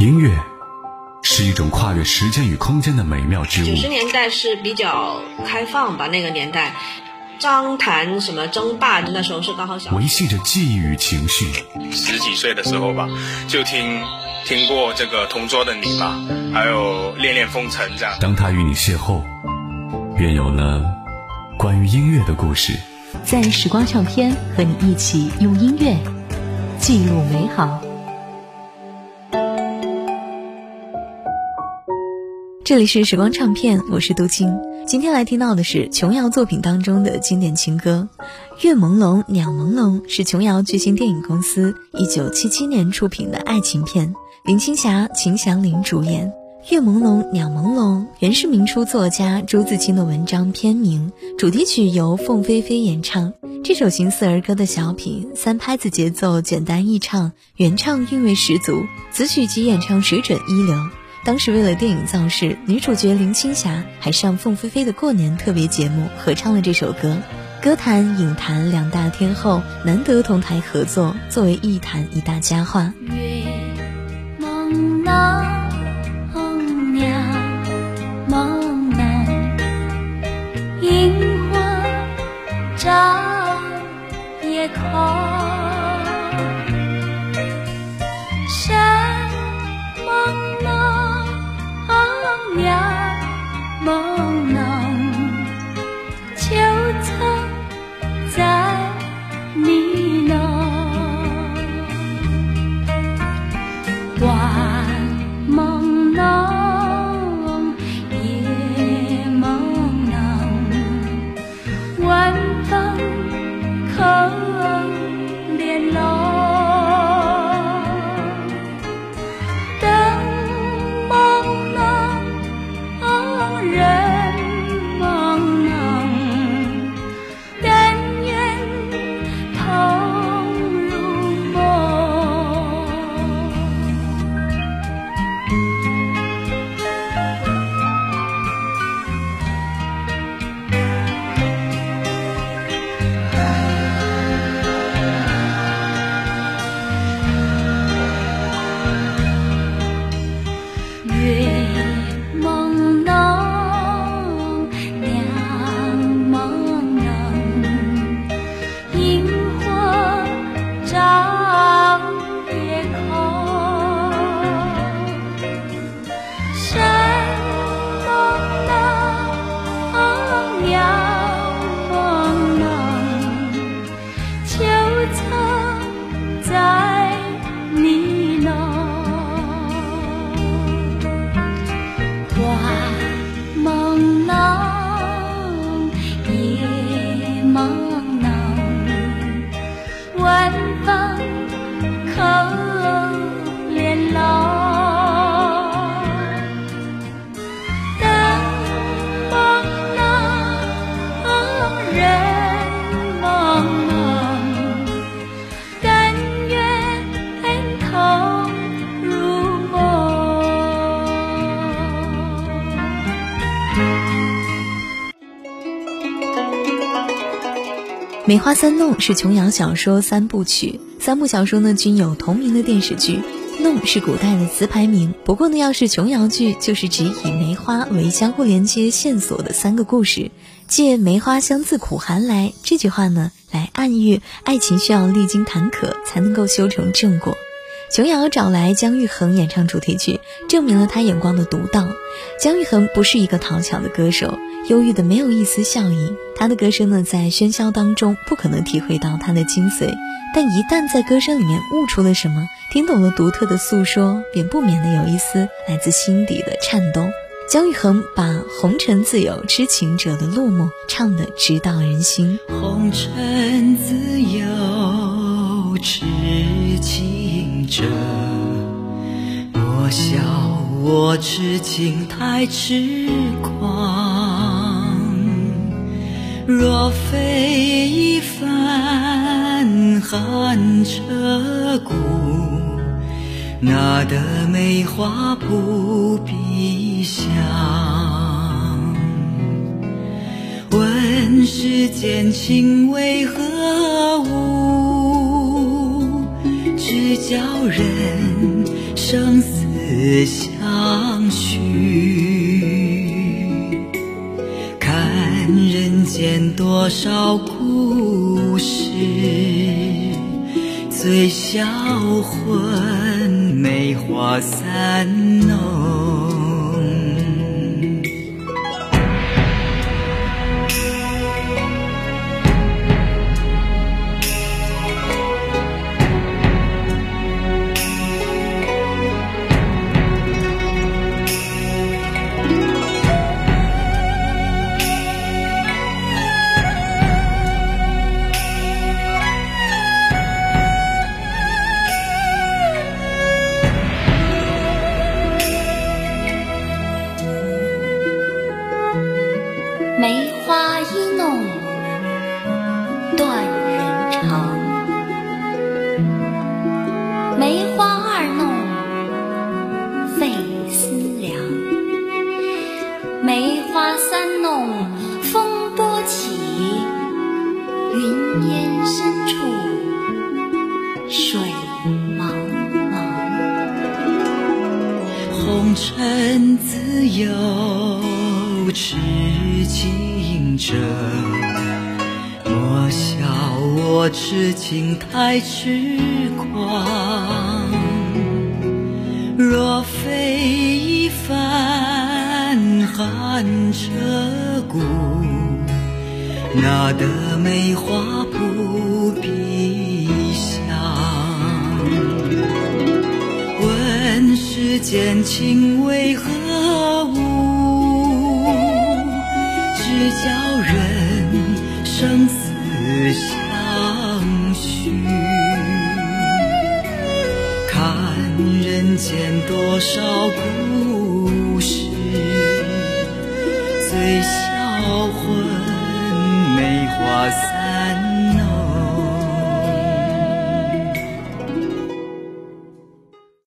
音乐是一种跨越时间与空间的美妙之物。九十年代是比较开放吧，那个年代，张谈什么争霸，那时候是刚好小。维系着记忆与情绪。十几岁的时候吧，就听听过这个《同桌的你》吧，还有《恋恋风尘》这样。当他与你邂逅，便有了关于音乐的故事。在时光唱片和你一起用音乐记录美好。这里是时光唱片，我是杜青。今天来听到的是琼瑶作品当中的经典情歌，《月朦胧鸟朦胧》是琼瑶巨星电影公司一九七七年出品的爱情片，林青霞、秦祥林主演。《月朦胧鸟朦胧》原是明初作家朱自清的文章片名，主题曲由凤飞飞演唱。这首形似儿歌的小品，三拍子节奏简单易唱，原唱韵味十足，词曲及演唱水准一流。当时为了电影造势，女主角林青霞还上凤飞飞的过年特别节目合唱了这首歌。歌坛、影坛两大天后难得同台合作，作为艺坛一大佳话。梅花三弄》是琼瑶小说三部曲，三部小说呢均有同名的电视剧。弄是古代的词牌名，不过呢，要是琼瑶剧，就是指以梅花为相互连接线索的三个故事。借“梅花香自苦寒来”这句话呢，来暗喻爱情需要历经坎坷才能够修成正果。琼瑶找来姜育恒演唱主题曲，证明了他眼光的独到。姜育恒不是一个讨巧的歌手。忧郁的没有一丝笑意，他的歌声呢，在喧嚣当中不可能体会到他的精髓，但一旦在歌声里面悟出了什么，听懂了独特的诉说，便不免的有一丝来自心底的颤动。姜育恒把“红尘自有痴情者”的落寞唱得直到人心。红尘自有痴情者，莫笑我痴情太痴狂。若非一番寒彻骨，哪得梅花扑鼻香？问世间情为何物？只叫人生死相许。看人间多少故事，最销魂，梅花三弄。水茫茫。红尘自有痴情者，莫笑我痴情太痴狂。若非一番寒彻骨，哪得梅花扑鼻香？问世间情为何物，只教人生死相许。看人间多少故事，最销魂梅花。